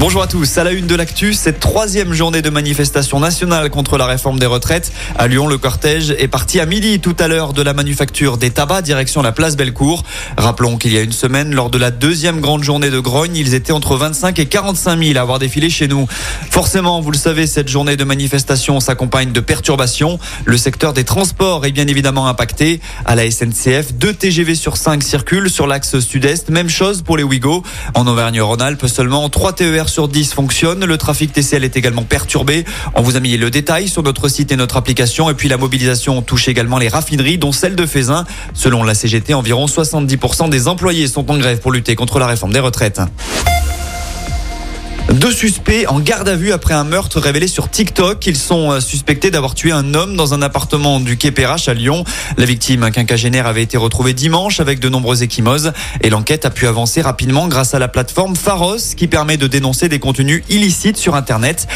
Bonjour à tous. À la une de l'actu, cette troisième journée de manifestation nationale contre la réforme des retraites. À Lyon, le cortège est parti à midi tout à l'heure de la manufacture des tabacs direction la place Bellecour. Rappelons qu'il y a une semaine, lors de la deuxième grande journée de grogne, ils étaient entre 25 et 45 000 à avoir défilé chez nous. Forcément, vous le savez, cette journée de manifestation s'accompagne de perturbations. Le secteur des transports est bien évidemment impacté. À la SNCF, deux TGV sur 5 circulent sur l'axe sud-est. Même chose pour les Ouigo. En Auvergne-Rhône-Alpes, seulement 3 TER sur 10 fonctionnent. Le trafic TCL est également perturbé. On vous a mis le détail sur notre site et notre application. Et puis la mobilisation touche également les raffineries, dont celle de Fézin. Selon la CGT, environ 70% des employés sont en grève pour lutter contre la réforme des retraites. Deux suspects en garde à vue après un meurtre révélé sur TikTok. Ils sont euh, suspectés d'avoir tué un homme dans un appartement du Quai Perrache à Lyon. La victime, un quinquagénaire, avait été retrouvée dimanche avec de nombreuses échymoses et l'enquête a pu avancer rapidement grâce à la plateforme Pharos qui permet de dénoncer des contenus illicites sur Internet.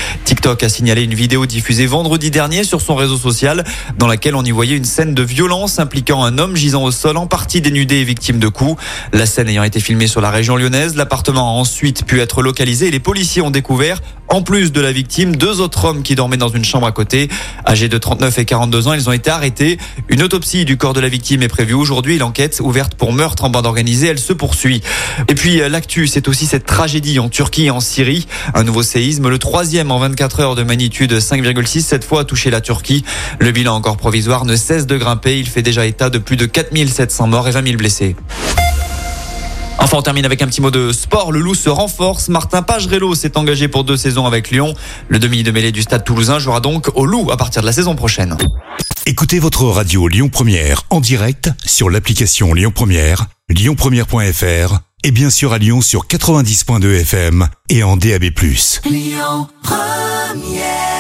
TikTok a signalé une vidéo diffusée vendredi dernier sur son réseau social dans laquelle on y voyait une scène de violence impliquant un homme gisant au sol en partie dénudé et victime de coups. La scène ayant été filmée sur la région lyonnaise, l'appartement a ensuite pu être localisé et les policiers ont découvert, en plus de la victime, deux autres hommes qui dormaient dans une chambre à côté. Âgés de 39 et 42 ans, ils ont été arrêtés. Une autopsie du corps de la victime est prévue aujourd'hui. L'enquête ouverte pour meurtre en bande organisée, elle se poursuit. Et puis euh, l'actu, c'est aussi cette tragédie en Turquie et en Syrie. Un nouveau séisme, le troisième en 24 heures de magnitude 5,6, cette fois a touché la Turquie. Le bilan encore provisoire ne cesse de grimper. Il fait déjà état de plus de 4700 morts et 20 000 blessés. Enfin, on termine avec un petit mot de sport. Le loup se renforce. Martin Pagerello s'est engagé pour deux saisons avec Lyon. Le demi de mêlée du stade toulousain jouera donc au loup à partir de la saison prochaine. Écoutez votre radio Lyon Première en direct sur l'application Lyon Première, lyonpremière.fr et bien sûr à Lyon sur 90.2 FM et en DAB+. Lyon Première